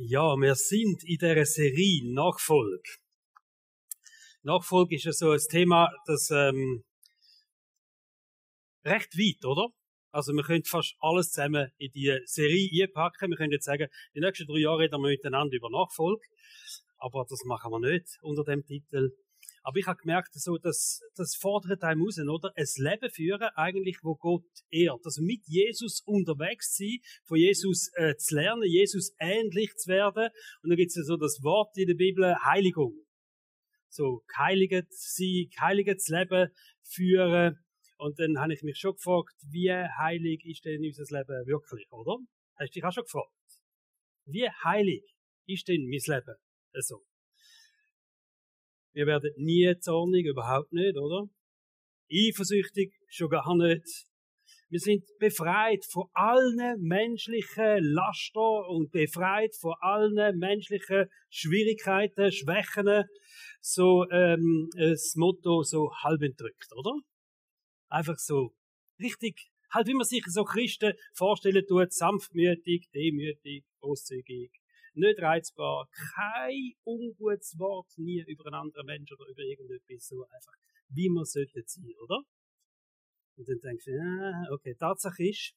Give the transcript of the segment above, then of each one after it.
Ja, wir sind in der Serie Nachfolge. Nachfolge ist ja so ein Thema, das ähm, recht weit, oder? Also wir können fast alles zusammen in die Serie einpacken. Wir können jetzt sagen, die nächsten drei Jahre reden wir miteinander über Nachfolge. Aber das machen wir nicht unter dem Titel. Aber ich habe gemerkt, so, dass, das fordert einem raus, oder? Ein Leben führen, eigentlich, wo Gott ehrt. Also mit Jesus unterwegs sein, von Jesus äh, zu lernen, Jesus ähnlich zu werden. Und dann gibt es ja so das Wort in der Bibel, Heiligung. So, geheiligt sein, geheiligtes Leben führen. Und dann habe ich mich schon gefragt, wie heilig ist denn unser Leben wirklich, oder? Hast du dich auch schon gefragt? Wie heilig ist denn mein Leben? Also, wir werden nie zornig, überhaupt nicht, oder? Eifersüchtig, schon gar nicht. Wir sind befreit von allen menschlichen Laster und befreit von allen menschlichen Schwierigkeiten, Schwächen. So ähm, das Motto so halb entrückt, oder? Einfach so richtig, halt wie man sich so Christen vorstellen tut, sanftmütig, demütig, großzügig, nicht reizbar, kein ungutes Wort nie über einen anderen Menschen oder über irgendetwas, so einfach, wie man sollte sein, oder? Und dann denkst du, ja, okay, Tatsache ist,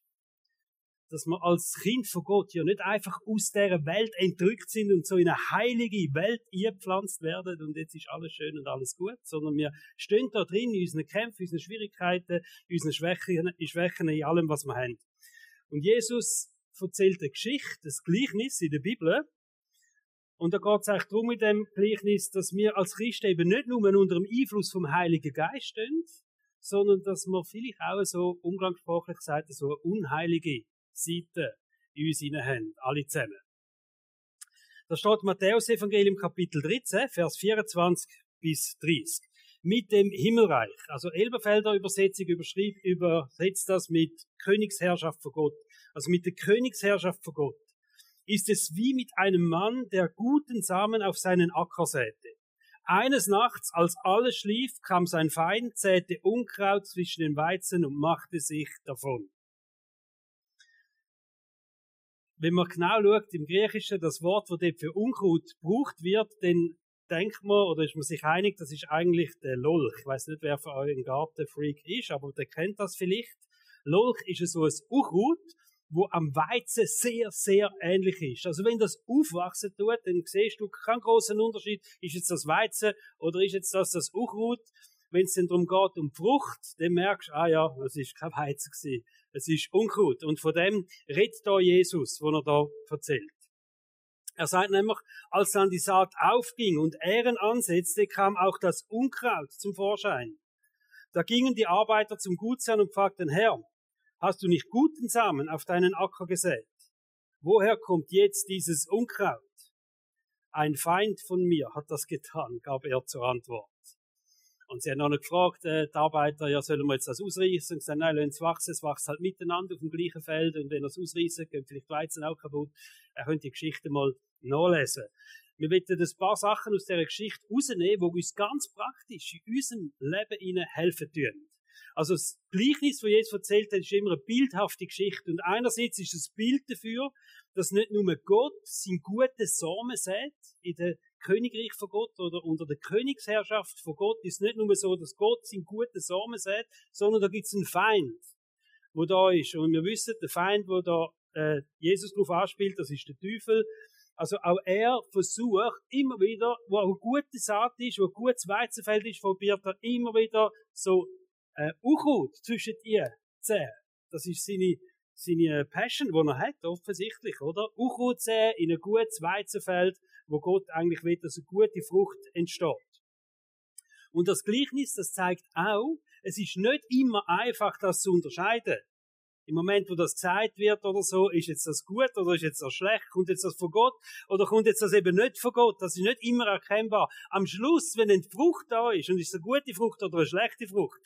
dass wir als Kind von Gott ja nicht einfach aus dieser Welt entrückt sind und so in eine heilige Welt eingepflanzt werden und jetzt ist alles schön und alles gut, sondern wir stehen da drin in unseren Kämpfen, in unseren Schwierigkeiten, in unseren Schwächen, in Schwächen, in allem, was wir haben. Und Jesus erzählt eine Geschichte, das Gleichnis in der Bibel. Und da geht es eigentlich darum in dem Gleichnis, dass wir als Christen eben nicht nur unter dem Einfluss vom Heiligen Geist stehen, sondern dass wir vielleicht auch so umgangssprachlich gesagt so eine unheilige Seite in uns haben, alle zusammen. Da steht Matthäus Evangelium Kapitel 13, Vers 24 bis 30. Mit dem Himmelreich. Also Elberfelder Übersetzung überschreibt, übersetzt das mit Königsherrschaft von Gott also mit der Königsherrschaft von Gott, ist es wie mit einem Mann, der guten Samen auf seinen Acker säte. Eines Nachts, als alles schlief, kam sein Feind, säte Unkraut zwischen den Weizen und machte sich davon. Wenn man genau schaut im Griechischen, das Wort, das dort für Unkraut gebraucht wird, dann denkt man, oder ist man sich einig, das ist eigentlich der Lolch. Ich weiß nicht, wer von euch ein Gartenfreak ist, aber der kennt das vielleicht. Lolch ist so ein Unkraut, wo am Weizen sehr, sehr ähnlich ist. Also wenn das aufwachsen tut, dann siehst du keinen großen Unterschied. Ist jetzt das Weizen oder ist jetzt das das Uchrut? Wenn es dann darum geht, um Frucht, dann merkst du, ah ja, es ist kein Weizen gewesen. Es ist Unkraut. Und von dem redet da Jesus, wo er da erzählt. Er sagt nämlich, als dann die Saat aufging und Ähren ansetzte, kam auch das Unkraut zum Vorschein. Da gingen die Arbeiter zum Gutsherrn und fragten, Herr, Hast du nicht guten Samen auf deinen Acker gesät? Woher kommt jetzt dieses Unkraut? Ein Feind von mir hat das getan, gab er zur Antwort. Und sie haben noch gefragt, äh, die Arbeiter, ja, sollen wir jetzt das ausreißen? Und gesagt, nein, es wachsen, es wächst halt miteinander auf dem gleichen Feld, und wenn er es ausreißen, gehen vielleicht Weizen auch kaputt. Er könnte die Geschichte mal nachlesen. Wir wollen ein paar Sachen aus dieser Geschichte rausnehmen, die uns ganz praktisch in unserem Leben helfen tun. Also das Gleichnis, das Jesus erzählt hat, ist immer eine bildhafte Geschichte. Und einerseits ist es ein Bild dafür, dass nicht nur Gott sein gutes Samen sät in der Königreich von Gott oder unter der Königsherrschaft von Gott ist nicht nur so, dass Gott sein gutes Samen sät, sondern da gibt es einen Feind, wo da ist. Und wir wissen, der Feind, wo da äh, Jesus drauf anspielt, das ist der Teufel. Also auch er versucht immer wieder, wo eine gute Saat ist, wo gutes Weizenfeld ist, probiert er immer wieder so äh, Unkraut zwischen ihr zählen. Das ist seine, seine Passion, die er hat, offensichtlich, oder? Unkraut säen in ein gutes Weizenfeld, wo Gott eigentlich will, dass eine gute Frucht entsteht. Und das Gleichnis, das zeigt auch, es ist nicht immer einfach, das zu unterscheiden. Im Moment, wo das gesagt wird oder so, ist jetzt das gut oder ist jetzt das schlecht? Kommt jetzt das von Gott oder kommt jetzt das eben nicht von Gott? Das ist nicht immer erkennbar. Am Schluss, wenn eine Frucht da ist und ist es eine gute Frucht oder eine schlechte Frucht,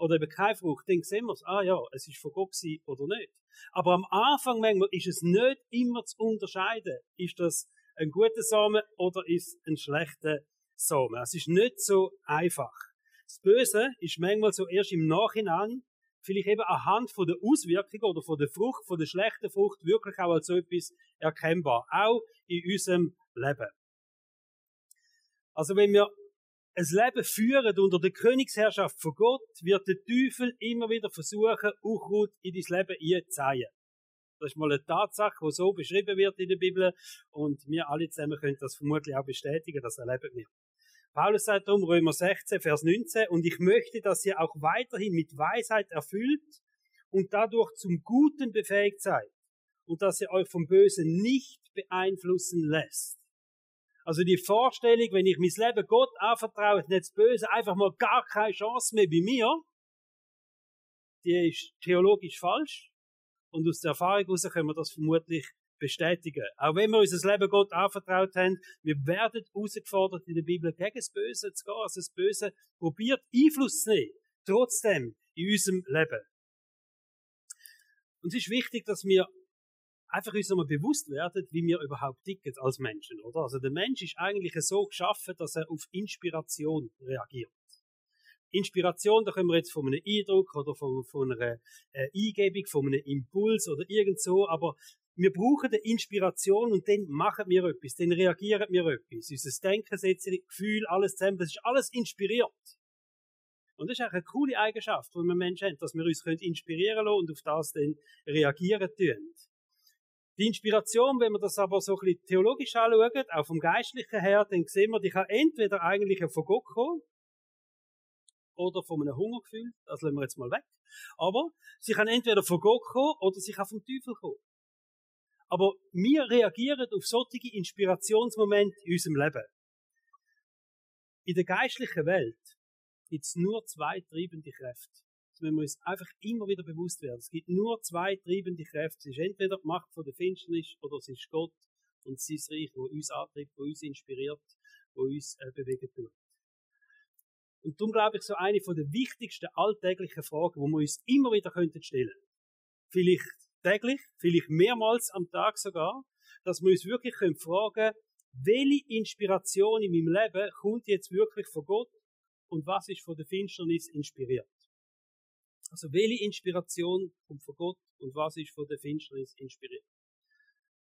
oder eben keine Frucht, dann sehen wir es, ah ja, es ist von Gott gewesen oder nicht. Aber am Anfang manchmal ist es nicht immer zu unterscheiden, ist das ein guter Samen oder ist ein schlechter Samen. Es ist nicht so einfach. Das Böse ist manchmal so erst im Nachhinein, vielleicht eben anhand von der Auswirkung oder von der Frucht, von der schlechten Frucht wirklich auch als so etwas erkennbar, auch in unserem Leben. Also wenn wir ein Leben führen unter der Königsherrschaft von Gott, wird der Teufel immer wieder versuchen, Unkraut in dein Leben einzuzeigen. Das ist mal eine Tatsache, die so beschrieben wird in der Bibel und wir alle zusammen können das vermutlich auch bestätigen, das erleben wir. Paulus sagt darum, Römer 16, Vers 19, und ich möchte, dass ihr auch weiterhin mit Weisheit erfüllt und dadurch zum Guten befähigt seid und dass ihr euch vom Bösen nicht beeinflussen lässt. Also die Vorstellung, wenn ich mein Leben Gott anvertraue, nicht das Böse einfach mal gar keine Chance mehr bei mir, die ist theologisch falsch. Und aus der Erfahrung heraus können wir das vermutlich bestätigen. Auch wenn wir unser Leben Gott anvertraut haben, wir werden herausgefordert in der Bibel gegen das Böse zu gehen. Also das Böse probiert Einfluss zu nehmen. Trotzdem in unserem Leben. Und es ist wichtig, dass wir einfach uns nochmal bewusst werden, wie wir überhaupt ticken als Menschen, oder? Also der Mensch ist eigentlich so geschaffen, dass er auf Inspiration reagiert. Inspiration, da können wir jetzt von einem Eindruck oder von, von einer äh, Eingebung, von einem Impuls oder irgend so, aber wir brauchen eine Inspiration und dann machen wir etwas, dann reagieren wir etwas. Unser Denken, Setzen, Gefühl, alles zusammen, das ist alles inspiriert. Und das ist auch eine coole Eigenschaft, die wir Menschen haben, dass wir uns inspirieren lassen und auf das dann reagieren tun. Die Inspiration, wenn wir das aber so ein bisschen theologisch anschauen, auch vom Geistlichen her, dann sehen wir, die kann entweder eigentlich von Gott kommen, oder von einem Hungergefühl, das lassen wir jetzt mal weg. Aber sie kann entweder von Gott kommen, oder sie kann vom Teufel kommen. Aber wir reagieren auf solche Inspirationsmomente in unserem Leben. In der geistlichen Welt gibt es nur zwei treibende Kräfte. Das müssen wir uns einfach immer wieder bewusst werden. Es gibt nur zwei treibende Kräfte. Es ist entweder die Macht von der Finsternis oder es ist Gott und sein Reich, wo uns antreibt, wo uns inspiriert, wo uns äh, bewegen tut. Und darum glaube ich, so eine von der wichtigsten alltäglichen Fragen, wo wir uns immer wieder könnten stellen. Vielleicht täglich, vielleicht mehrmals am Tag sogar, dass wir uns wirklich können fragen, welche Inspiration in meinem Leben kommt jetzt wirklich von Gott und was ist von der Finsternis inspiriert? Also welche Inspiration kommt von Gott und was ist von der Finsternis inspiriert?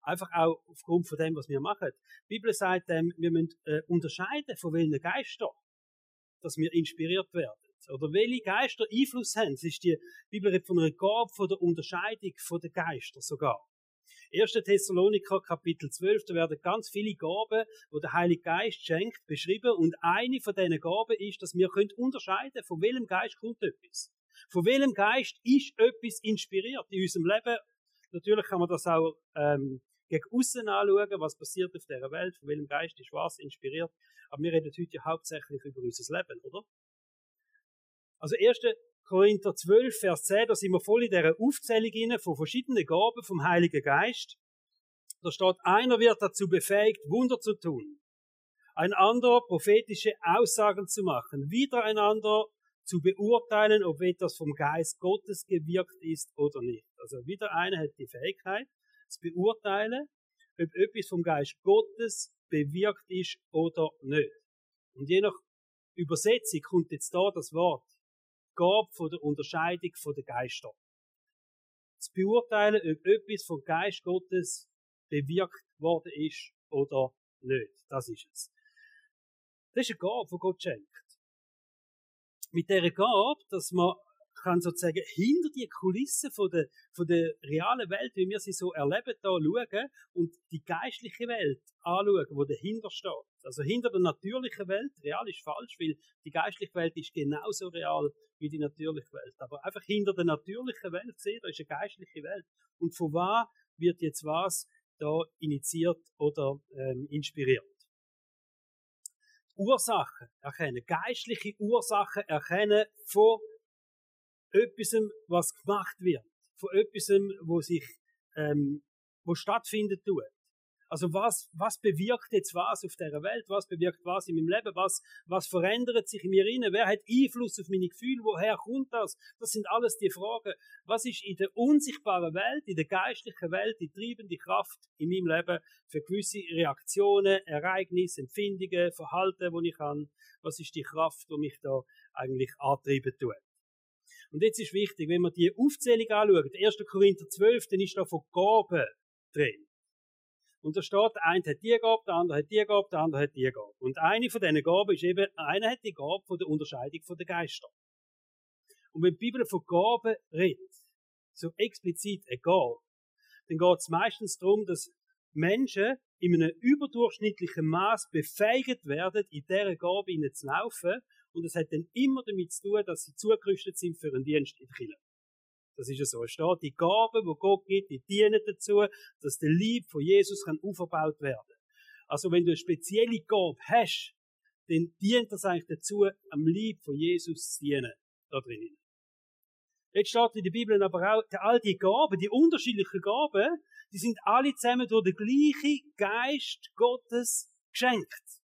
Einfach auch aufgrund von dem, was wir machen. Die Bibel sagt, ähm, wir müssen äh, unterscheiden, von welchen Geistern, dass wir inspiriert werden. Oder welche Geister Einfluss haben. Es ist die Bibel von einer Gabe von der Unterscheidung von den Geistern sogar. 1. Thessaloniker Kapitel 12, da werden ganz viele Gaben, wo der Heilige Geist schenkt, beschrieben. Und eine von diesen Gaben ist, dass wir unterscheiden können, von welchem Geist kommt etwas. Von welchem Geist ist etwas inspiriert in unserem Leben? Natürlich kann man das auch ähm, gegen außen anschauen, was passiert auf dieser Welt, von welchem Geist ist was inspiriert. Aber wir reden heute ja hauptsächlich über unser Leben, oder? Also 1. Korinther 12, Vers 10, da sind wir voll in dieser Aufzählung von verschiedenen Gaben vom Heiligen Geist. Da steht, einer wird dazu befähigt, Wunder zu tun. Ein anderer prophetische Aussagen zu machen. Wieder ein anderer zu beurteilen, ob etwas vom Geist Gottes gewirkt ist oder nicht. Also wieder einer hat die Fähigkeit, zu beurteilen, ob etwas vom Geist Gottes bewirkt ist oder nicht. Und je nach Übersetzung kommt jetzt da das Wort Gab von der Unterscheidung von den Geistern. Zu beurteilen, ob etwas vom Geist Gottes bewirkt worden ist oder nicht. Das ist es. Das ist eine Gabe, die Gott schenkt mit dieser Gabe, dass man kann sozusagen hinter die Kulissen von der, von der realen Welt, wie wir sie so erleben, da schauen und die geistliche Welt anschauen, wo dahinter steht. Also hinter der natürlichen Welt, real ist falsch, weil die geistliche Welt ist genauso real wie die natürliche Welt. Aber einfach hinter der natürlichen Welt sehen, da ist eine geistliche Welt. Und von was wird jetzt was da initiiert oder ähm, inspiriert? Ursachen erkennen, geistliche Ursachen erkennen von etwas, was gemacht wird, von etwas, wo sich, ähm, wo stattfindet tut. Also was, was bewirkt jetzt was auf der Welt? Was bewirkt was in meinem Leben? Was, was verändert sich in mir rein? Wer hat Einfluss auf meine Gefühle? Woher kommt das? Das sind alles die Fragen. Was ist in der unsichtbaren Welt, in der geistlichen Welt die treibende Kraft in meinem Leben für gewisse Reaktionen, Ereignisse, Empfindungen, Verhalten, wo ich kann? Was ist die Kraft, die mich da eigentlich antreiben tut? Und jetzt ist wichtig, wenn man die Aufzählung anschaut, 1. Korinther 12, dann ist da von Gaben drin. Und da steht, der eine hat die Gabe, der andere hat die Gabe, der andere hat die Gabe. Und eine von diesen Gaben ist eben, einer hat die Gabe von der Unterscheidung von den Geistern. Und wenn die Bibel von Gaben redet, so explizit eine Gabe, dann geht es meistens darum, dass Menschen in einem überdurchschnittlichen Maß befähigt werden, in dieser Gabe laufen. Und das hat dann immer damit zu tun, dass sie zugerüstet sind für einen Dienst in der Kirche. Das ist ja so. Es steht, die Gaben, die Gott gibt, die dienen dazu, dass der Lieb von Jesus kann aufgebaut werden. Also wenn du eine spezielle Gabe hast, dann dient das eigentlich dazu, am Lieb von Jesus zu dienen. Da drinnen. Jetzt steht in der Bibel aber auch, all die Gaben, die unterschiedlichen Gaben, die sind alle zusammen durch den gleichen Geist Gottes geschenkt.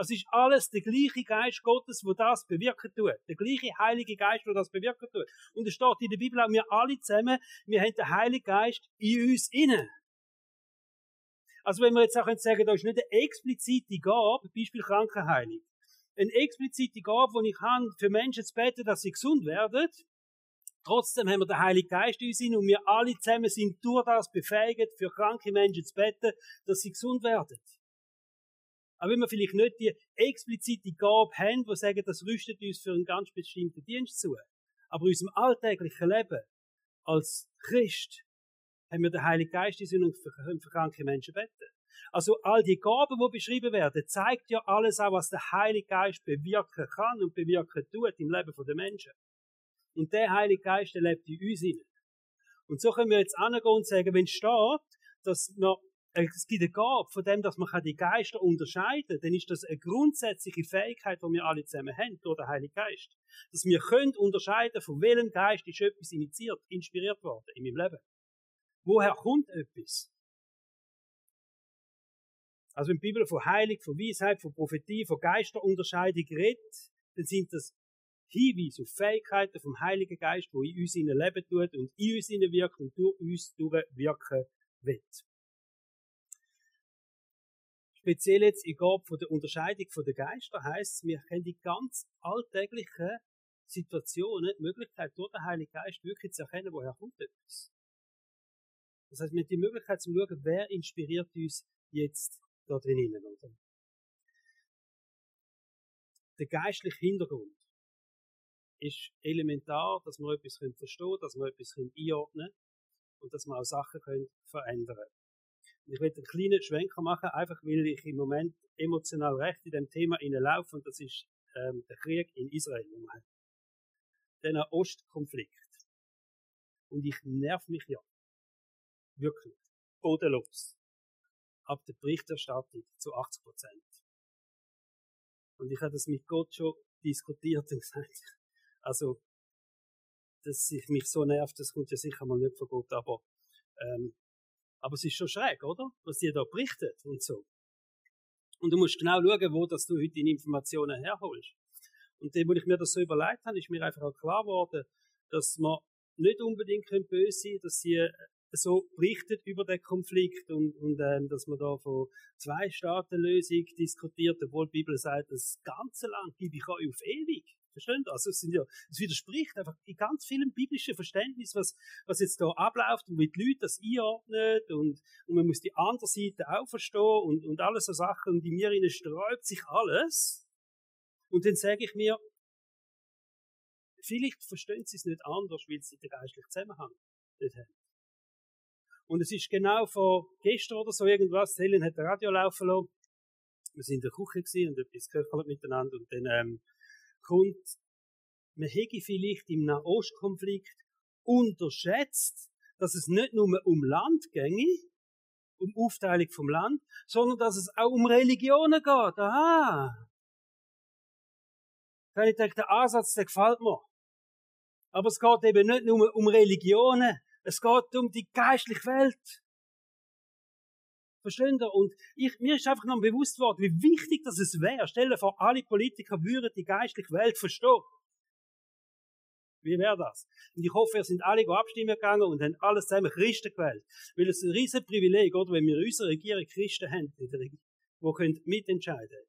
Es ist alles der gleiche Geist Gottes, wo das bewirken tut. Der gleiche Heilige Geist, wo das bewirken tut. Und es steht in der Bibel auch, wir alle zusammen, wir haben den Heiligen Geist in uns inne. Also wenn wir jetzt auch sagen, da ist nicht eine explizite Gabe, Beispiel Krankenheilung. Eine explizite Gabe, die ich habe, für Menschen zu beten, dass sie gesund werden, Trotzdem haben wir den Heiligen Geist in uns und wir alle zusammen sind durch das befähigt, für kranke Menschen zu beten, dass sie gesund werden. Aber wenn wir vielleicht nicht die explizite Gabe haben, die sagen, das rüstet uns für einen ganz bestimmten Dienst zu. Aber in unserem alltäglichen Leben, als Christ, haben wir den Heiligen Geist in uns und können für kranke Menschen beten. Also all die Gaben, die beschrieben werden, zeigt ja alles auch, was der Heilige Geist bewirken kann und bewirken tut im Leben der Menschen. Und der Heilige Geist, der lebt in uns hinein. Und so können wir jetzt angehen und sagen, wenn es steht, dass äh, es gibt eine Gabe von dem, dass man die Geister unterscheiden kann, dann ist das eine grundsätzliche Fähigkeit, die wir alle zusammen haben, durch den Heiligen Geist. Dass wir können unterscheiden, von welchem Geist ist etwas initiiert, inspiriert worden in meinem Leben. Woher kommt etwas? Also wenn die Bibel von Heilig, von Weisheit, von Prophetie, von Geisterunterscheidung redet, dann sind das Hinweis auf Fähigkeiten vom Heiligen Geist, wo in uns Leben tut und in uns wirkt und durch uns durchwirken wird. Speziell jetzt in Gabe von der Unterscheidung von der Geister heisst, wir kennen die ganz alltäglichen Situationen, die Möglichkeit durch den Heiligen Geist wirklich zu erkennen, woher kommt etwas. Das heißt, wir haben die Möglichkeit zu schauen, wer inspiriert uns jetzt da drinnen, oder? Der geistliche Hintergrund ist elementar, dass wir etwas verstehen können, dass wir etwas einordnen können und dass wir auch Sachen können verändern können. Ich will einen kleinen Schwenker machen, einfach weil ich im Moment emotional recht in dem Thema laufe und das ist ähm, der Krieg in Israel. Den Ostkonflikt. Und ich nerv mich ja. Wirklich. Bodenlos. Ab der Berichterstattung zu 80 Prozent. Und ich habe das mit Gott schon diskutiert und gesagt, also, dass ich mich so nervt, das kommt ja sicher mal nicht von Gott, aber, ähm, aber es ist schon schräg, oder? Was dir da berichtet und so. Und du musst genau schauen, wo dass du heute deine Informationen herholst. Und dem, wo ich mir das so überlegt habe, ist mir einfach auch klar geworden, dass man nicht unbedingt böse sein dass sie äh, so berichtet über den Konflikt und, und ähm, dass man da von zwei Staatenlösung diskutiert, obwohl die Bibel sagt, das ganze Land gebe ich euch auf ewig. Verstehen Also es, sind ja, es widerspricht einfach in ganz vielen biblischen Verständnis, was, was jetzt da abläuft und wie die Leute das einordnen und, und man muss die andere Seite auch verstehen und, und alles so Sachen und in mir innen sträubt sich alles. Und dann sage ich mir, vielleicht verstehen sie es nicht anders, weil sie den geistlichen Zusammenhang nicht haben. Und es ist genau vor gestern oder so irgendwas, Helen hat ein Radio laufen lassen. Wir sind in der Küche und etwas geköchelt miteinander und dann, ähm, kommt, man hätte vielleicht im Nahostkonflikt unterschätzt, dass es nicht nur um Land ginge, um Aufteilung vom Land, sondern dass es auch um Religionen geht. Aha. Da ich denke, der Ansatz, der gefällt mir. Aber es geht eben nicht nur um Religionen, es geht um die geistliche Welt. Verstehen ihr? Und ich, mir ist einfach noch bewusst worden, wie wichtig das es wäre. Stellen vor, alle Politiker würden die geistliche Welt verstehen. Wie wäre das? Und ich hoffe, wir sind alle abstimmen gegangen und haben alles zusammen Christen gewählt. Weil es ein riesen Privileg, oder? Wenn wir in unserer Regierung Christen haben, die können mitentscheiden.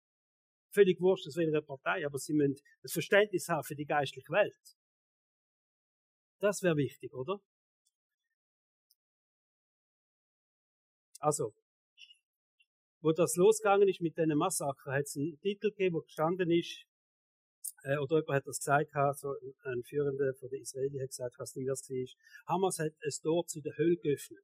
Völlig wurscht aus welcher Partei, aber sie müssen das Verständnis haben für die geistliche Welt. Das wäre wichtig, oder? Also, Wo das losgegangen ist mit diesen Massaker, hat es einen Titel gegeben, wo gestanden ist, äh, oder jemand hat das gesagt, so ein Führender von der Israeli hat gesagt, was nicht das war, Hamas hat ein Tor zu der Hölle geöffnet.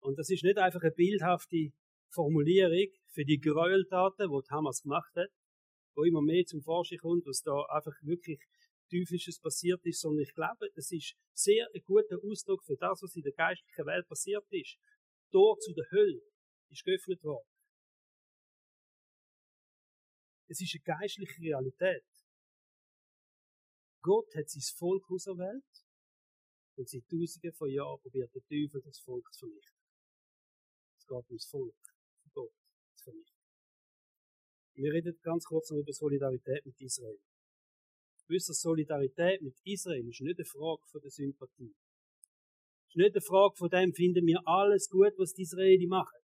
Und das ist nicht einfach eine bildhafte Formulierung für die Gräueltaten, die, die Hamas gemacht hat, wo immer mehr zum Vorschein kommt, was da einfach wirklich Teuflisches passiert ist, sondern ich glaube, das ist sehr ein guter Ausdruck für das, was in der geistlichen Welt passiert ist. Tor zu der Hölle ist geöffnet worden. Es ist eine geistliche Realität. Gott hat sein Volk auserwählt und seit Tausenden von Jahren probiert der Teufel das Volk zu vernichten. Es geht ums Volk von Gott zu vernichten. Wir reden ganz kurz noch über Solidarität mit Israel. Wisst Solidarität mit Israel ist nicht eine Frage von der Sympathie. Es ist nicht eine Frage von dem, finden wir alles gut, was die Israeli machen.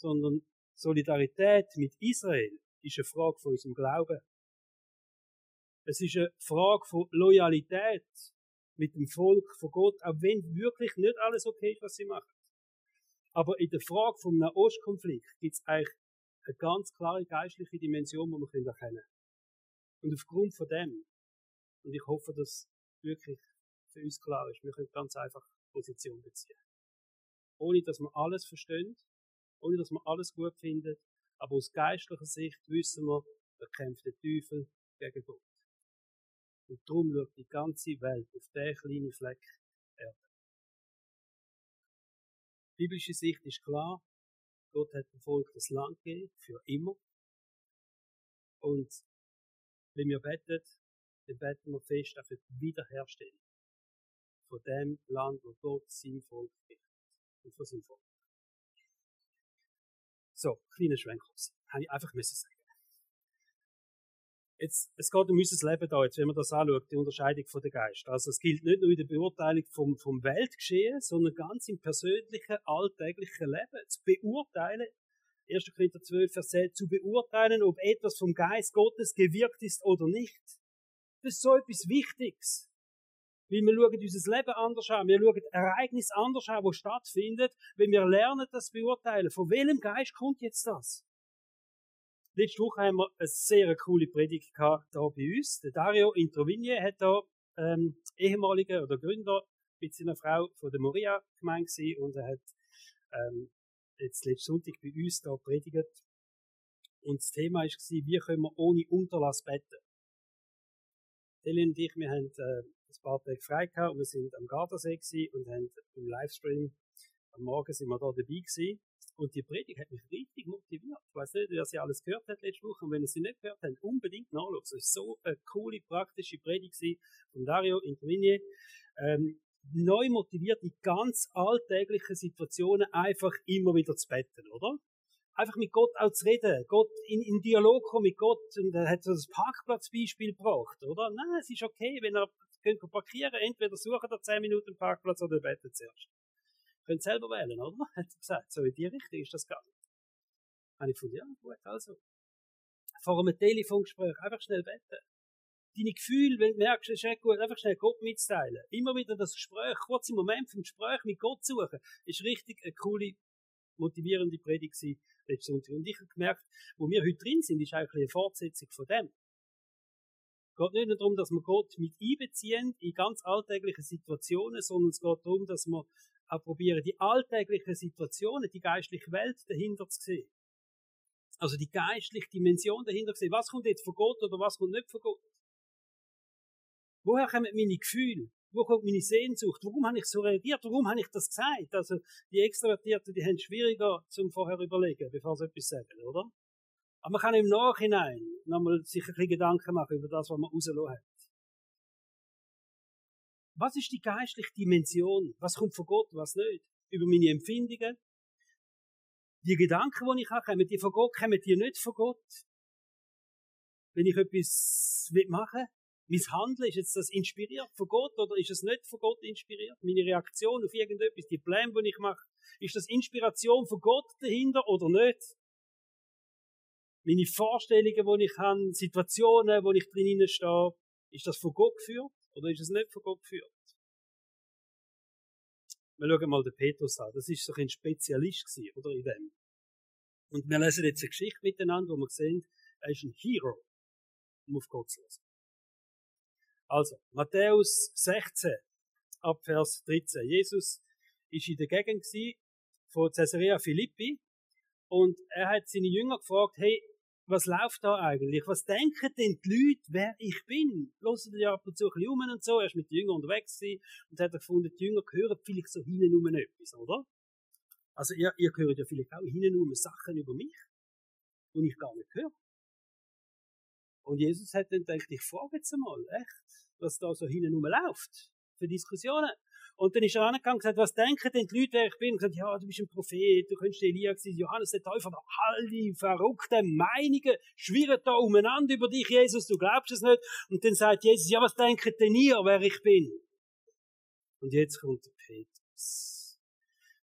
Sondern Solidarität mit Israel ist eine Frage von unserem Glauben. Es ist eine Frage von Loyalität mit dem Volk von Gott, auch wenn wirklich nicht alles okay ist, was sie machen. Aber in der Frage vom Nahostkonflikt gibt es eigentlich eine ganz klare geistliche Dimension, die wir erkennen können. Und aufgrund von dem, und ich hoffe, dass wirklich für uns klar ist, wir können ganz einfach Position beziehen. Ohne dass wir alles verstehen, ohne dass wir alles gut finden, aber aus geistlicher Sicht wissen wir, da kämpft der Teufel gegen Gott. Und darum schaut die ganze Welt auf den kleinen Fleck Erde. Biblische Sicht ist klar, Gott hat dem Volk das Land gegeben, für immer. Und wenn wir beten, dann beten wir fest auf die Wiederherstellung von dem Land, wo Gott sein Volk gibt. Und von seinem Volk. So, kleiner Schwenk Habe ich einfach müssen sagen. Jetzt, es geht um unser Leben da, jetzt, wenn man das anschaut, die Unterscheidung von der Geist. Also, es gilt nicht nur in der Beurteilung vom, vom Weltgeschehen, sondern ganz im persönlichen, alltäglichen Leben. Zu beurteilen, 1. Korinther 12, Vers 10, zu beurteilen, ob etwas vom Geist Gottes gewirkt ist oder nicht. Das ist so etwas Wichtiges. Weil wir schauen unser Leben anders an. Wir schauen Ereignisse anders an, die stattfinden, wenn wir lernen, das beurteilen. Von welchem Geist kommt jetzt das? Letzte Woche haben wir eine sehr coole Predigt gehabt, da bei uns. Der Dario Introvigne hat da, ähm, ehemaliger oder Gründer mit seiner Frau von der Moria gemeint und er hat, ähm, jetzt letzten Sonntag bei uns da predigt. Und das Thema war, wie können wir ohne Unterlass beten? Helen und ich, wir haben, äh, ein paar frei gehabt wir sind am Gardasee und haben im Livestream am Morgen sind wir da dabei gewesen. Und die Predigt hat mich richtig motiviert. Ich weiß nicht, wer sie alles gehört hat letzte Woche. Und wenn ihr sie nicht gehört habt, unbedingt nachschauen. Es war so eine coole, praktische Predigt von Dario Introvigne. Ähm, neu motiviert, die ganz alltäglichen Situationen einfach immer wieder zu betten, oder? Einfach mit Gott auch zu reden, Gott in, in Dialog kommen mit Gott, und er hat so das Parkplatzbeispiel gebracht, oder? Nein, es ist okay, wenn er könnt parkieren, entweder suchen ihr 10 Minuten Parkplatz oder betet zuerst. Könnt selber wählen, oder? Hat er gesagt. So in die Richtung ist das gegangen. Habe ich gefunden, ja, gut, also. Vor einem Telefongespräch einfach schnell beten. Deine Gefühle, wenn du merkst, es ist echt gut, einfach schnell Gott mitteilen. Immer wieder das Gespräch, kurz im Moment vom Gespräch mit Gott suchen, ist richtig eine coole, motivierende Predigt gewesen, letzten Sonntag. Und ich habe gemerkt, wo wir heute drin sind, ist eigentlich eine Fortsetzung von dem geht nicht nur darum, dass wir Gott mit einbeziehen in ganz alltägliche Situationen, sondern es geht darum, dass wir auch probieren, die alltäglichen Situationen, die geistliche Welt dahinter zu sehen. Also die geistliche Dimension dahinter zu sehen. Was kommt jetzt von Gott oder was kommt nicht von Gott? Woher kommen meine Gefühle? Wo kommt meine Sehnsucht? Warum habe ich so reagiert? Warum habe ich das gesagt? Also, die Extrovertierten, die haben schwieriger zum vorher überlegen, bevor sie etwas sagen, oder? Aber man kann im Nachhinein nochmal sich ein bisschen Gedanken machen über das, was man rausgelassen hat. Was ist die geistliche Dimension? Was kommt von Gott, was nicht? Über meine Empfindungen? Die Gedanken, die ich habe, kommen die von Gott, kommen die nicht von Gott? Wenn ich etwas machen will, mein Handeln, ist jetzt das inspiriert von Gott oder ist es nicht von Gott inspiriert? Meine Reaktion auf irgendetwas, die Pläne, die ich mache, ist das Inspiration von Gott dahinter oder nicht? Meine Vorstellungen, die ich habe, Situationen, wo ich drin stehe, ist das von Gott geführt oder ist es nicht von Gott geführt? wir schauen mal den Petrus an. Das ist so ein Spezialist gewesen, oder, in dem. Und wir lesen jetzt eine Geschichte miteinander, wo wir sehen, er ist ein Hero, um auf Gott zu lassen. Also, Matthäus 16, ab Vers 13. Jesus ist in der Gegend von Caesarea Philippi und er hat seine Jünger gefragt, hey, was läuft da eigentlich? Was denken denn die Leute, wer ich bin? Hören die ab und zu ein bisschen um und so. Er ist mit den Jüngern unterwegs gewesen und hat gefunden, die Jünger hören vielleicht so hinten um etwas, oder? Also ihr, ihr hört ja vielleicht auch hinten um Sachen über mich, die ich gar nicht höre. Und Jesus hat dann gedacht, ich frage jetzt einmal, echt, was da so hinten um läuft für Diskussionen. Und dann ist er angegangen und gesagt, was denken denn die Leute, wer ich bin? Und gesagt, ja, du bist ein Prophet, du könntest Elia sein, Johannes der Täufer, all die verrückten Meinungen schwirren da umeinander über dich, Jesus, du glaubst es nicht. Und dann sagt Jesus, ja, was denken denn ihr, wer ich bin? Und jetzt kommt der Petrus.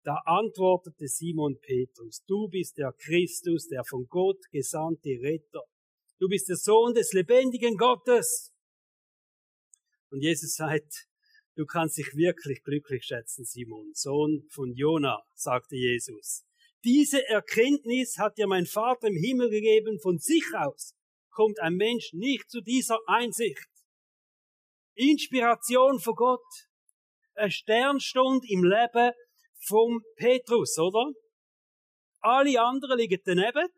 Da antwortete Simon Petrus, du bist der Christus, der von Gott gesandte Retter. Du bist der Sohn des lebendigen Gottes. Und Jesus sagt, Du kannst dich wirklich glücklich schätzen, Simon, Sohn von Jona, sagte Jesus. Diese Erkenntnis hat dir mein Vater im Himmel gegeben. Von sich aus kommt ein Mensch nicht zu dieser Einsicht. Inspiration von Gott. Ein Sternstund im Leben vom Petrus, oder? Alle anderen liegen daneben,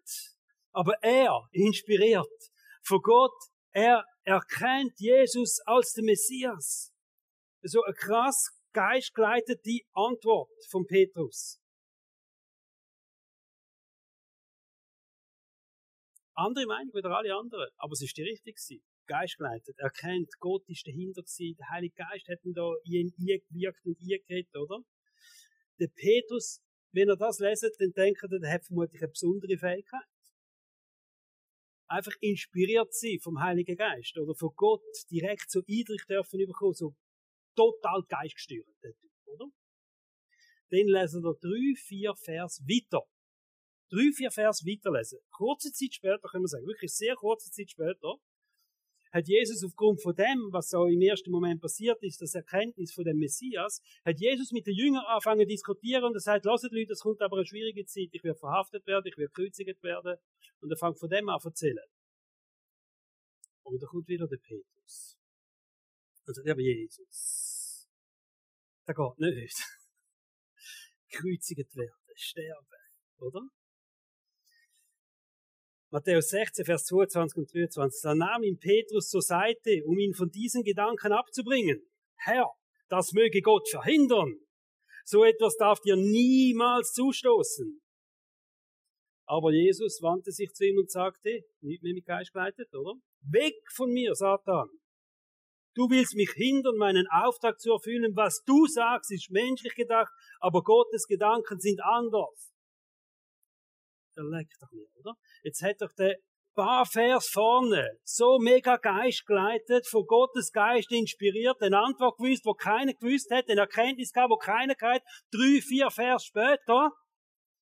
aber er, inspiriert von Gott, er erkennt Jesus als den Messias so eine krass geistgeleitete Antwort von Petrus. Andere Meinung wieder alle anderen, aber es ist die richtige. Geistgeleitet. Er kennt, Gott ist dahinter gewesen, der Heilige Geist hat ihn da in ihn gewirkt und eingeredet, oder? Der Petrus, wenn er das leset, dann denkt er, der hat vermutlich eine besondere Fähigkeit. Einfach inspiriert sie vom Heiligen Geist oder von Gott direkt so Eindruck dürfen bekommen, so total geistgesteuert, der Typ, oder? Dann lesen wir drei, vier Vers weiter. Drei, vier Vers weiterlesen. Kurze Zeit später, können wir sagen, wirklich sehr kurze Zeit später, hat Jesus aufgrund von dem, was so im ersten Moment passiert ist, das Erkenntnis von dem Messias, hat Jesus mit den Jüngern angefangen zu diskutieren und er sagt, lasst Leute, es kommt aber eine schwierige Zeit, ich werde verhaftet werden, ich werde gekreuzigt werden. Und er fängt von dem an zu erzählen. Und da kommt wieder der Petrus. Also, der Jesus. Das geht nicht. Kreuzigt werden, sterben, oder? Matthäus 16, Vers 22 und 23. Da nahm ihn Petrus zur Seite, um ihn von diesen Gedanken abzubringen. Herr, das möge Gott verhindern. So etwas darf dir niemals zustoßen. Aber Jesus wandte sich zu ihm und sagte, nicht mehr mit Geist geleitet, oder? Weg von mir, Satan. Du willst mich hindern, meinen Auftrag zu erfüllen. Was du sagst, ist menschlich gedacht, aber Gottes Gedanken sind anders. Er leckt doch nicht, oder? Jetzt hat doch der paar Vers vorne so mega Geist geleitet, von Gottes Geist inspiriert, eine Antwort gewusst, wo keiner gewusst hat, eine Erkenntnis gehabt, wo keiner gehabt Drei, vier Vers später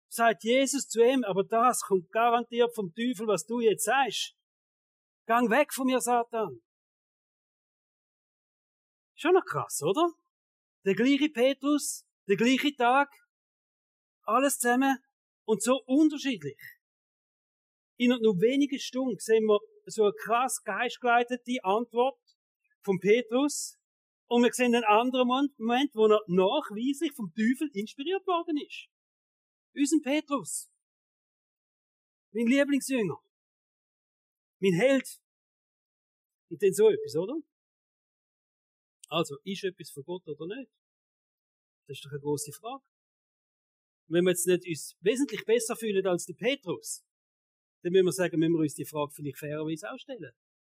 sagt Jesus zu ihm, aber das kommt garantiert vom Teufel, was du jetzt sagst. Gang weg von mir, Satan. Schon noch krass, oder? Der gleiche Petrus, der gleiche Tag, alles zusammen und so unterschiedlich. In nur wenigen Stunden sehen wir so eine krass geistgeleitete Antwort von Petrus und wir sehen einen anderen Moment, wo er nachweislich vom Teufel inspiriert worden ist. Unseren Petrus. Mein Lieblingsjünger. Mein Held. Und dann so etwas, oder? Also, ist etwas von Gott oder nicht? Das ist doch eine große Frage. Wenn wir jetzt nicht uns wesentlich besser fühlen als der Petrus, dann müssen wir sagen, müssen wir uns die Frage vielleicht fairerweise auch stellen.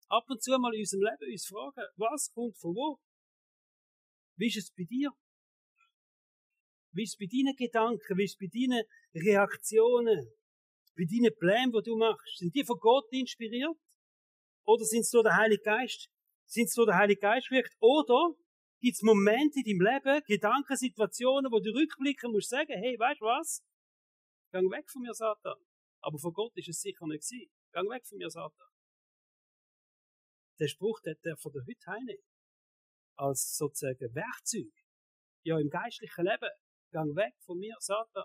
Ab und zu mal in unserem Leben uns fragen, was kommt von wo? Wie ist es bei dir? Wie ist es bei deinen Gedanken? Wie ist es bei deinen Reaktionen? Bei deinen Plänen, die du machst? Sind die von Gott inspiriert? Oder sind es nur der Heilige Geist, sind es nur der Heilige Geist wirkt? Oder gibt es Momente in deinem Leben, Gedankensituationen, wo du rückblicken musst, sagen, hey, weißt du was? Gang weg von mir, Satan. Aber von Gott ist es sicher nicht gewesen. Gang weg von mir, Satan. Der Spruch, der, der von der heute heine als sozusagen Werkzeug, ja, im geistlichen Leben, Gang weg von mir, Satan.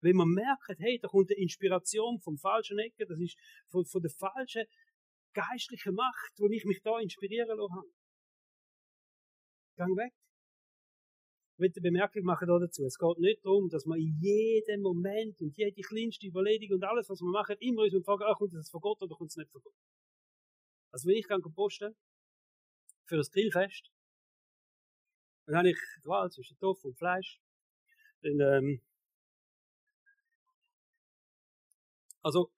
Wenn man merkt, hey, da kommt eine Inspiration vom falschen Ecke, das ist von, von der falschen geistlichen Macht, wo ich mich da inspirieren lasse. Gang weg. Ich will eine Bemerkung machen dazu. Es geht nicht darum, dass man in jedem Moment und jede kleinste Überlegung und alles, was wir machen, immer uns fragen, ah, kommt das von Gott oder kommt es nicht von Gott? Also wenn ich kann posten für das Grillfest, dann habe ich die Wahl zwischen Tofu und Fleisch. Dann, ähm, also,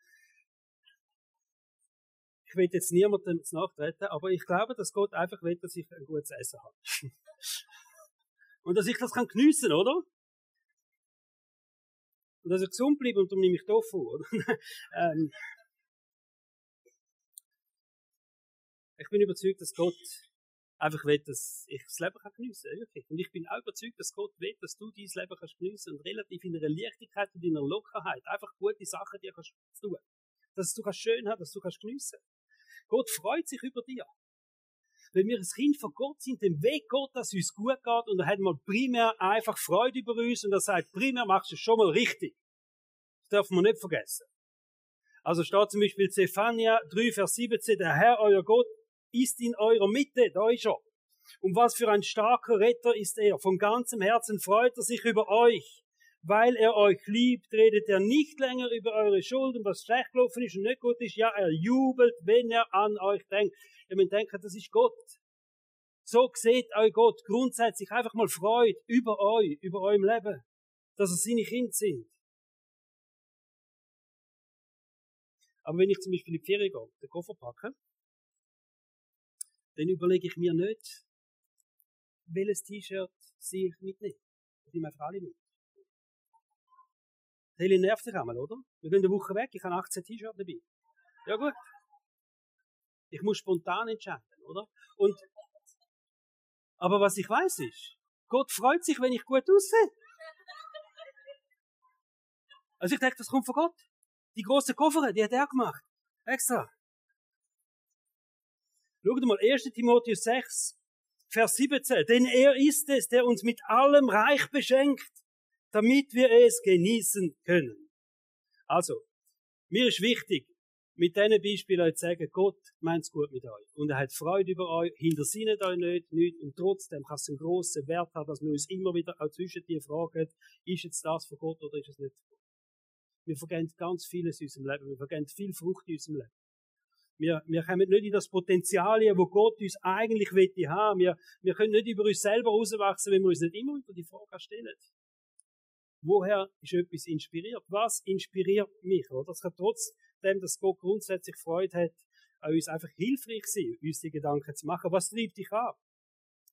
ich will jetzt niemandem nachtreten, aber ich glaube, dass Gott einfach will, dass ich ein gutes Essen habe. und dass ich das kann geniessen, oder? Und dass ich gesund bleibe und darum nehme ich Tofu, oder? ähm, ich bin überzeugt, dass Gott einfach will, dass ich das Leben kann geniessen kann. Und ich bin auch überzeugt, dass Gott will, dass du dein Leben kannst geniessen und relativ in einer Leichtigkeit und in einer Lockerheit einfach gute Sachen dir kannst tun. Dass du kannst schön haben, dass du kannst geniessen. Gott freut sich über dir. Wenn wir ein Kind von Gott sind, dann will Gott, dass es uns gut geht und er hat mal primär einfach Freude über uns und er sagt, primär machst du es schon mal richtig. Das darf man nicht vergessen. Also steht zum Beispiel Zephania 3, Vers 17, der Herr, euer Gott, ist in eurer Mitte, da ist er. Und was für ein starker Retter ist er. Von ganzem Herzen freut er sich über euch. Weil er euch liebt, redet er nicht länger über eure Schulden, was schlecht gelaufen ist und nicht gut ist. Ja, er jubelt, wenn er an euch denkt. Ihr müsst denken, das ist Gott. So seht euch Gott grundsätzlich einfach mal freut über euch, über eurem Leben, dass er seine Kinder sind. Aber wenn ich zum Beispiel in die Ferien gehe, den Koffer packe, dann überlege ich mir nicht, welches T-Shirt sehe ich mitnehmen. Ich nehme einfach alle mit. Heli nervt sich einmal, oder? Wir gehen eine Woche weg, ich habe 18 T-Shirts dabei. Ja gut. Ich muss spontan entscheiden, oder? Und, aber was ich weiß ist, Gott freut sich, wenn ich gut aussehe. Also ich denke, das kommt von Gott. Die große Koffer, die hat er gemacht. Extra. Schaut mal, 1. Timotheus 6, Vers 17. Denn er ist es, der uns mit allem reich beschenkt, damit wir es genießen können. Also, mir ist wichtig, mit diesen Beispielen zu sagen, Gott meint's gut mit euch. Und er hat Freude über euch, hintersinnet euch nicht, nicht. Und trotzdem kann es einen grossen Wert haben, dass wir uns immer wieder auch zwischen dir fragen, ist jetzt das von Gott oder ist es nicht von Gott? Wir vergehen ganz vieles in unserem Leben. Wir vergehen viel Frucht in unserem Leben. Wir, wir kommen nicht in das Potenzial, wo Gott uns eigentlich wette haben. Wir, wir können nicht über uns selber rauswachsen, wenn wir uns nicht immer unter die Frage stellen. Woher ist etwas inspiriert? Was inspiriert mich? Oder? Das kann trotzdem, dass Gott grundsätzlich Freude hat, an uns einfach hilfreich sein, uns die Gedanken zu machen. Was treibt dich an?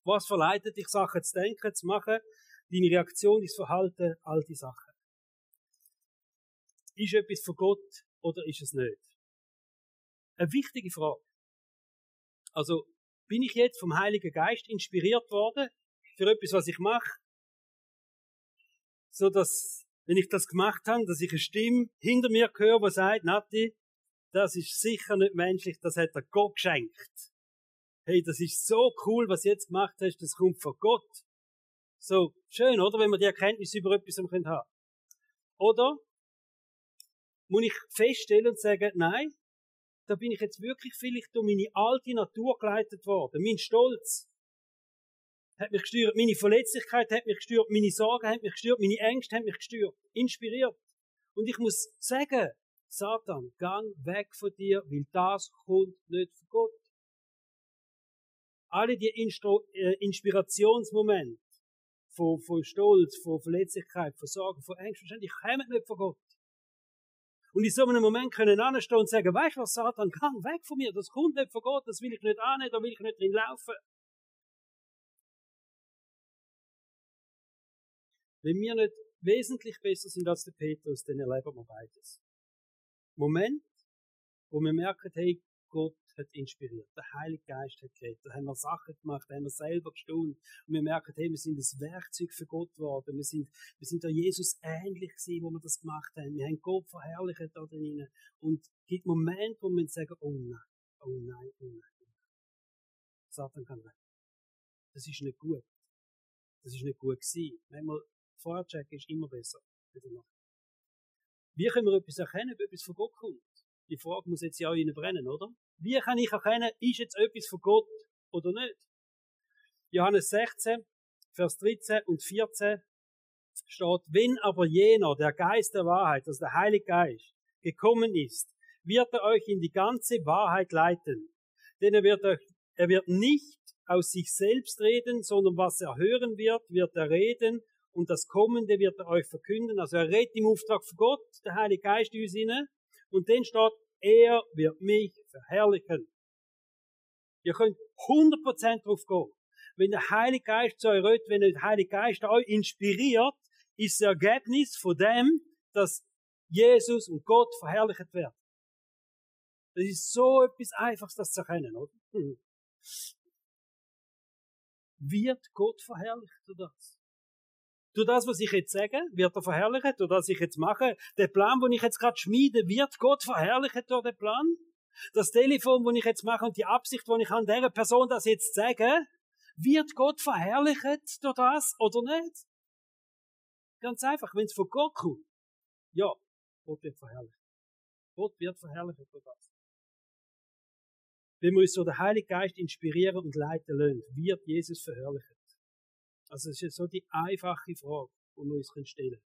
Was verleitet dich, Sachen zu denken, zu machen? Deine Reaktion, dein Verhalten, all die Sachen. Ist etwas von Gott oder ist es nicht? eine wichtige Frage. Also, bin ich jetzt vom Heiligen Geist inspiriert worden für etwas, was ich mache? So dass, wenn ich das gemacht habe, dass ich eine Stimme hinter mir höre, die sagt, Nati, das ist sicher nicht menschlich, das hat er Gott geschenkt. Hey, das ist so cool, was du jetzt gemacht hast, das kommt von Gott. So, schön, oder? Wenn wir die Erkenntnis über etwas haben können. Oder? Muss ich feststellen und sagen, nein, da bin ich jetzt wirklich vielleicht durch meine alte Natur geleitet worden. Mein Stolz hat mich gestört, meine Verletzlichkeit hat mich gestört, meine Sorgen hat mich gestört, meine Ängste haben mich gestört, inspiriert. Und ich muss sagen, Satan, gang weg von dir, weil das kommt nicht von Gott. Alle die Instru äh, Inspirationsmomente von, von Stolz, von Verletzlichkeit, von Sorgen, von Ängsten, wahrscheinlich kommen nicht von Gott. Und in so einem Moment können anstehen und sagen, weißt du was, Satan, kann weg von mir, das kommt nicht von Gott, das will ich nicht annehmen, da will ich nicht drin laufen. Wenn wir nicht wesentlich besser sind als der Petrus, dann erleben wir beides. Moment, wo wir merken, hey, Gott hat inspiriert. Der Heilige Geist hat geredet. Da haben wir Sachen gemacht, da haben wir selber gestaunt. Und wir merken, hey, wir sind ein Werkzeug für Gott geworden. Wir sind, wir sind da Jesus ähnlich gewesen, wo wir das gemacht haben. Wir haben Gott verherrlicht da drinnen. Und es gibt Momente, wo wir sagen, oh nein, oh nein, oh nein. Oh nein. Satan kann weg. Das ist nicht gut. Das ist nicht gut gewesen. Manchmal Vorher checken ist immer besser. Wie können wir etwas erkennen, ob etwas von Gott kommt? Die Frage muss jetzt ja auch Ihnen brennen, oder? Wie kann ich erkennen, ist jetzt etwas von Gott oder nicht? Johannes 16, Vers 13 und 14 steht, wenn aber jener, der Geist der Wahrheit, also der Heilige Geist, gekommen ist, wird er euch in die ganze Wahrheit leiten. Denn er wird euch, er wird nicht aus sich selbst reden, sondern was er hören wird, wird er reden und das Kommende wird er euch verkünden. Also er redet im Auftrag von Gott, der Heilige Geist in uns inne. Und dann steht, er wird mich verherrlichen. Ihr könnt 100% drauf gehen. Wenn der Heilige Geist zu euch redet, wenn der Heilige Geist euch inspiriert, ist das Ergebnis von dem, dass Jesus und Gott verherrlicht werden. Das ist so etwas Einfaches, das zu erkennen, oder? Wird Gott verherrlicht durch das? Durch das, was ich jetzt sage, wird er verherrlicht, durch das, was ich jetzt mache. Der Plan, den ich jetzt gerade schmiede, wird Gott verherrlicht durch den Plan? Das Telefon, das ich jetzt mache und die Absicht, die ich an dieser Person das jetzt sage, wird Gott verherrlicht durch das oder nicht? Ganz einfach, wenn es von Gott kommt, ja, Gott wird verherrlicht. Gott wird verherrlicht durch das. Wenn wir uns so der Heilige Geist inspirieren und leiten lassen, wird Jesus verherrlicht. Also es ist so die einfache Frage, die wir uns stellen können.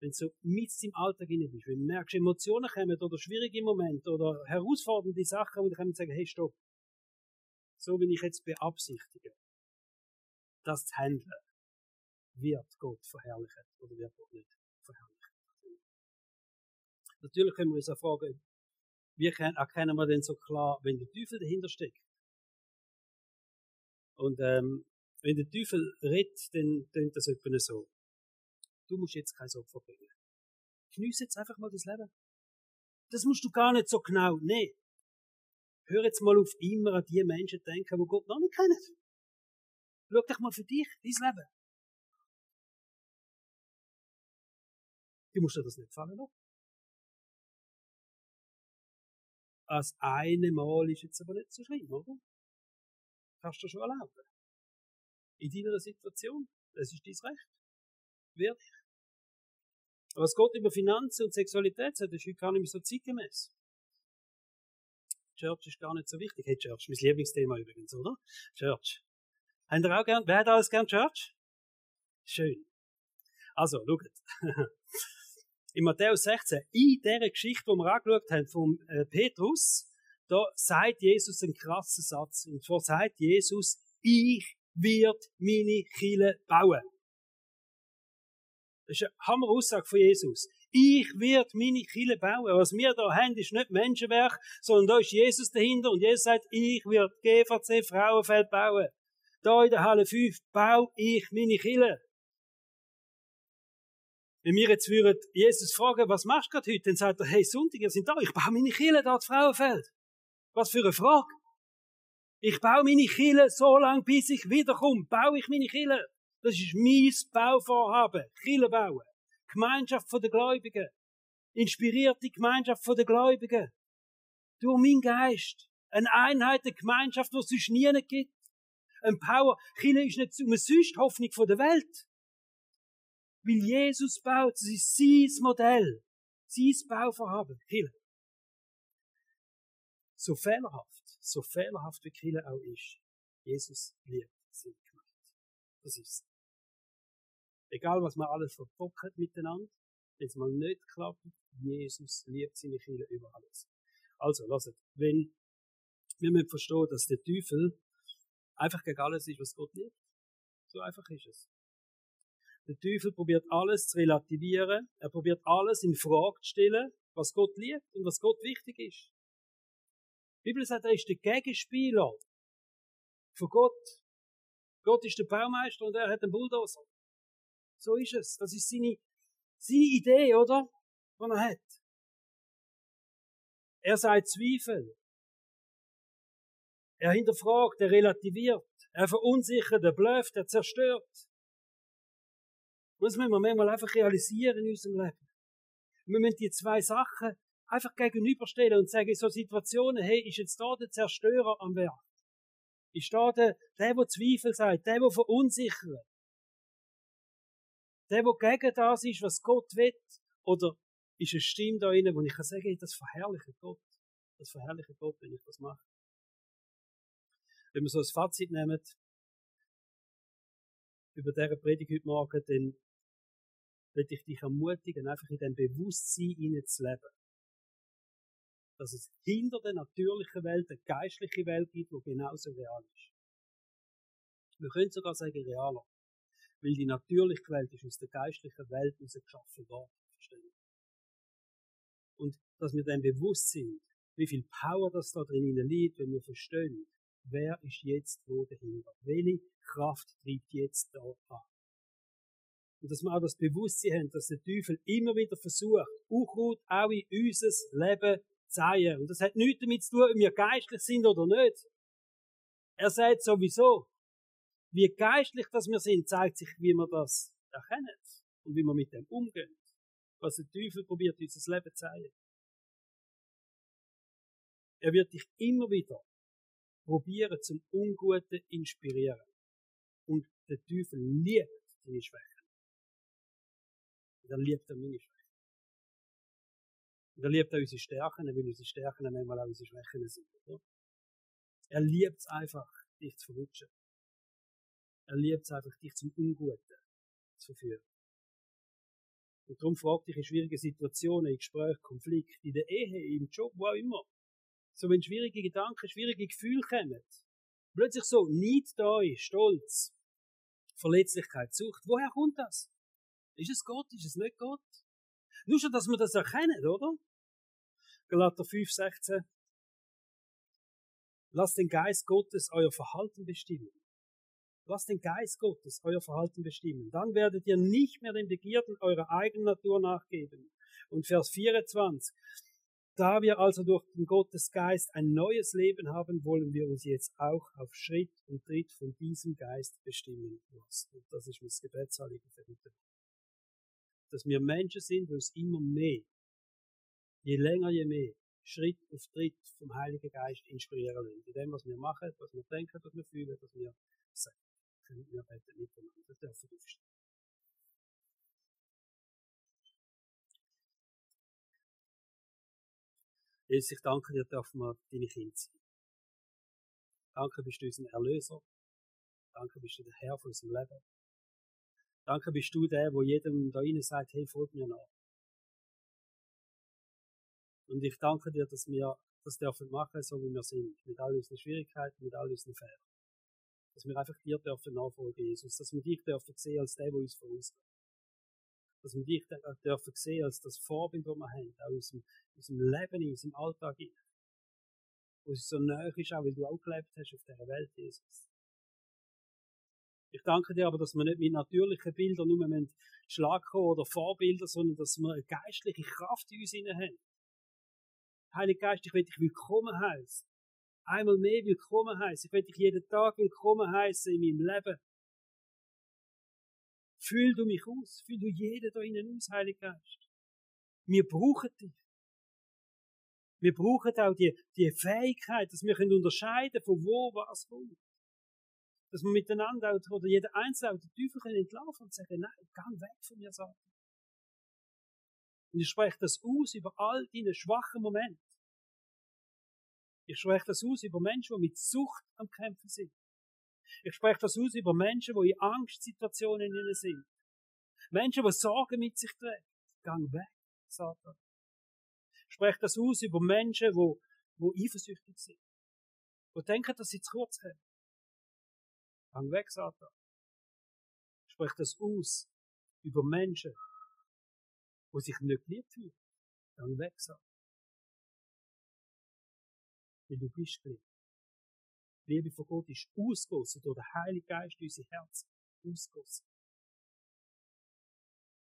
Wenn du mit im Alltag hinein bist, wenn du merkst, Emotionen kommen oder schwierige Momente oder herausfordernde Sachen, wo du kannst sagen, hey, stopp. So wie ich jetzt beabsichtige, das zu handeln, wird Gott verherrlichen oder wird Gott nicht verherrlichen. Natürlich können wir uns auch fragen, wie erkennen wir denn so klar, wenn der Teufel dahinter steckt? Und ähm, wenn der Teufel redet, dann tönt das etwa so. Du musst jetzt kein Opfer bringen. Genieß jetzt einfach mal das Leben. Das musst du gar nicht so genau. Nee. Hör jetzt mal auf immer an die Menschen denken, die Gott noch nicht kennen. Schau dich mal für dich, dein Leben. Du musst dir das nicht gefallen lassen. Als eine Mal ist jetzt aber nicht so schlimm, oder? Kannst du schon erlauben. In deiner Situation. Das ist dein Recht. Wirklich. Aber was Gott über Finanzen und Sexualität sagt, ist heute gar nicht mehr so zeitgemäß. Church ist gar nicht so wichtig. Hey, Church, mein Lieblingsthema übrigens, oder? Church. Habt ihr auch gern, wer hat alles gern Church? Schön. Also, schaut. In Matthäus 16, in dieser Geschichte, die wir angeschaut haben, vom äh, Petrus, da sagt Jesus einen krassen Satz. Und zwar sagt Jesus, ich wird meine Kille bauen. Das ist eine Hammer-Aussage von Jesus. Ich werde meine Kille bauen. Was wir da haben, ist nicht Menschenwerk, sondern da ist Jesus dahinter und Jesus sagt, ich werde GVC Frauenfeld bauen. Da in der Halle 5 baue ich meine Kille. Wenn wir jetzt würden Jesus fragen, was machst du gerade heute, dann sagt er, hey, Sonntag, wir sind da, ich baue meine Kille da, das Frauenfeld. Was für eine Frage. Ich baue meine Kille so lange, bis ich wiederkomme, baue ich meine Kille. Das ist mein Bauvorhaben. Kille bauen. Gemeinschaft der Gläubigen. Inspirierte Gemeinschaft der Gläubigen. Durch mein Geist. Eine Einheit, eine Gemeinschaft, die es sonst nie gibt. Ein Power. Kille ist nicht umsonst Hoffnung der Welt. Weil Jesus baut, das ist sein Modell. Sein Bauvorhaben. Kille. So fehlerhaft, so fehlerhaft wie Kille auch ist. Jesus liebt sie Gemeinde. Das ist Egal, was man alles verbockt miteinander, wenn es mal nicht klappt, Jesus liebt seine Kinder über alles. Also, lasst, wenn wir müssen verstehen, dass der Teufel einfach gegen alles ist, was Gott liebt. So einfach ist es. Der Teufel probiert alles zu relativieren. Er probiert alles in Frage zu stellen, was Gott liebt und was Gott wichtig ist. Bibel sagt, er ist der Gegenspieler von Gott. Gott ist der Baumeister und er hat den Bulldozer. So ist es. Das ist seine, seine Idee, oder? Die er hat. Er sagt Zweifel. Er hinterfragt, er relativiert, er verunsichert, er blöft, er zerstört. Das müssen wir manchmal einfach realisieren in unserem Leben. Wir müssen die zwei Sachen einfach gegenüberstellen und sagen, in so Situationen, hey, ist jetzt da der Zerstörer am Werk? Ist da der, der, der Zweifel sagt, der, der verunsichert? Der, der gegen das ist, was Gott will? Oder ist eine Stimme da innen, wo ich kann sagen, das verherrliche Gott. Das verherrliche Gott, wenn ich das mache. Wenn wir so ein Fazit nehmen, über diese Predigt heute Morgen, dann will ich dich ermutigen, einfach in dem Bewusstsein zu leben. Dass es hinter der natürlichen Welt eine geistliche Welt gibt, die genauso real ist. Wir können sogar sagen realer. Weil die natürliche Welt ist aus der geistlichen Welt geschaffen worden. Verstehen? Und dass wir dann bewusst sind, wie viel Power das da drin liegt, wenn wir verstehen, wer ist jetzt wo dahinter? Welche Kraft treibt jetzt da an? Und dass wir auch das Bewusstsein haben, dass der Teufel immer wieder versucht, auch in unser Leben zu zeigen. Und das hat nichts damit zu tun, ob wir geistlich sind oder nicht. Er sagt sowieso, wie geistlich das wir sind, zeigt sich, wie wir das erkennen und wie wir mit dem umgehen. Was der Teufel probiert, unser Leben zu zeigen. Er wird dich immer wieder probieren, zum Unguten inspirieren. Und der Teufel liebt deine Schwächen. Und er liebt auch meine Schwächen. Und er liebt auch unsere Stärken, weil unsere Stärken manchmal auch unsere Schwächen sind. Oder? Er liebt es einfach, dich zu verwutschen. Er liebt es einfach, dich zum Unguten zu verführen. Und darum fragt dich in schwierigen Situationen, in Gesprächen, Konflikten, in der Ehe, im Job, wo auch immer. So, wenn schwierige Gedanken, schwierige Gefühle kommen, plötzlich so Neid da ist, Stolz, Verletzlichkeit, Sucht, woher kommt das? Ist es Gott? Ist es nicht Gott? Nur schon, dass wir das erkennen, oder? Galater 5, 16. Lasst den Geist Gottes euer Verhalten bestimmen. Lasst den Geist Gottes euer Verhalten bestimmen. Dann werdet ihr nicht mehr den Begierden eurer eigenen Natur nachgeben. Und Vers 24. Da wir also durch den Gottesgeist ein neues Leben haben, wollen wir uns jetzt auch auf Schritt und Tritt von diesem Geist bestimmen lassen. Und das ist mein Gebetsanliegen für heute. Dass wir Menschen sind, die uns immer mehr, je länger, je mehr, Schritt auf Tritt vom Heiligen Geist inspirieren lassen. In dem, was wir machen, was wir denken, was wir fühlen, was wir sagen. Wir beten miteinander. Das dürfen wir aufstehen. Jesus, ich danke dir, dürfen wir deine Kinder sein. Danke, bist du unser Erlöser. Danke, bist du der Herr von unserem Leben. Danke, bist du der, wo jedem da innen sagt, hey, folg mir nach. Und ich danke dir, dass wir das dürfen machen, so wie wir sind. Mit all unseren Schwierigkeiten, mit all unseren Fehlern. Dass wir einfach dir dürfen nachfolgen, Jesus. Dass wir dich dürfen sehen als der, der uns vorausgeht dass wir dich dürfen sehen als das Vorbild, das wir haben, auch in unserem, in unserem Leben, in unserem Alltag. Wo es so nahe ist, auch weil du auch gelebt hast auf dieser Welt, Jesus. Ich danke dir aber, dass wir nicht mit natürlichen Bildern nur mit Schlag kommen oder Vorbilder, sondern dass wir eine geistliche Kraft in uns haben. Heilige Geist, ich will dich willkommen heißen. Einmal mehr willkommen heißen. Ich will dich jeden Tag willkommen heißen in meinem Leben. Fühl du mich aus. Fühl du jeden da innen aus, Heiliger Geist. Wir brauchen dich. Wir brauchen auch die, die Fähigkeit, dass wir unterscheiden können, von wo was kommt. Dass wir miteinander auch, oder jeder Einzelne auch den Teufel entlaufen und sagen, nein, geh weg von mir, Satan. Und ich spreche das aus über all deine schwachen Momente. Ich spreche das aus über Menschen, die mit Sucht am Kämpfen sind. Ich spreche das aus über Menschen, die in Angstsituationen sind. Menschen, die Sorgen mit sich tragen. Gang weg, Satan. Ich spreche das aus über Menschen, die, die eifersüchtig sind. Die denken, dass sie zu kurz kommen. Gang weg, Satan. Ich spreche das aus über Menschen, die sich nicht geliebt fühlen. Gang weg, Satan. Weil du bist geliebt. Liebe von Gott ist ausgossen durch den Heiligen Geist in unser Herz. Ausgossen.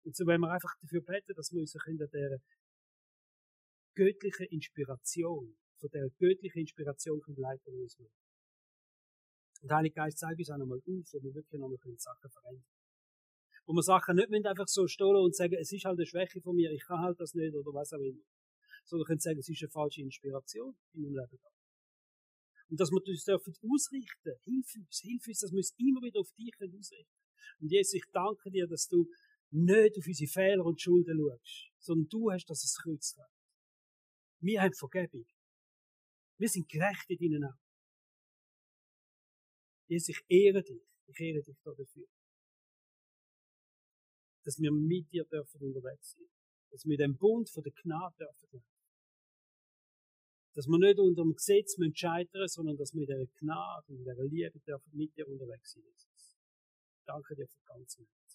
Und so wollen wir einfach dafür beten, dass wir uns in der göttlichen Inspiration, von der göttlichen Inspiration leiten uns Und der Heilige Geist zeigt uns auch nochmal auf, wo wir wirklich nochmal Sachen verändern Wo wir Sachen nicht einfach so stehen und sagen, es ist halt eine Schwäche von mir, ich kann halt das nicht oder was auch immer. Sondern wir können sagen, es ist eine falsche Inspiration in meinem Leben. Und dass wir uns dürfen ausrichten. Hilf uns, hilf uns, dass wir uns immer wieder auf dich ausrichten. Und Jesus, ich danke dir, dass du nicht auf unsere Fehler und Schulden schaust, sondern du hast das ins Kreuz getragen. Wir haben Vergebung. Wir sind gerecht in deinen Augen. Jesus, ich ehre dich. Ich ehre dich dafür. Dass wir mit dir dürfen unterwegs sein. Dass wir den Bund von der Gnade dürfen leben. Dass wir nicht unter dem Gesetz scheitern sondern dass wir in dieser Gnade und in dieser Liebe dürfen mit dir unterwegs sein. Danke dir für ganz Leben.